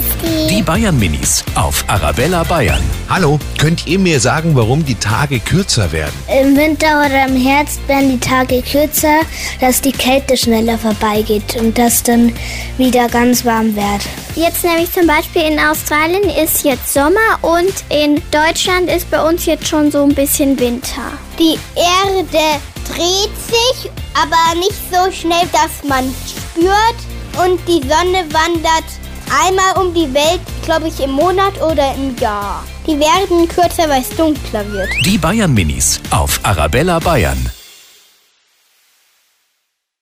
Christi. Die Bayern Minis auf Arabella Bayern. Hallo, könnt ihr mir sagen, warum die Tage kürzer werden? Im Winter oder im Herbst werden die Tage kürzer, dass die Kälte schneller vorbeigeht und dass dann wieder ganz warm wird. Jetzt nämlich zum Beispiel in Australien ist jetzt Sommer und in Deutschland ist bei uns jetzt schon so ein bisschen Winter. Die Erde dreht sich, aber nicht so schnell, dass man spürt. Und die Sonne wandert einmal um die Welt, glaube ich, im Monat oder im Jahr. Die werden kürzer, weil es dunkler wird. Die Bayern Minis auf Arabella Bayern.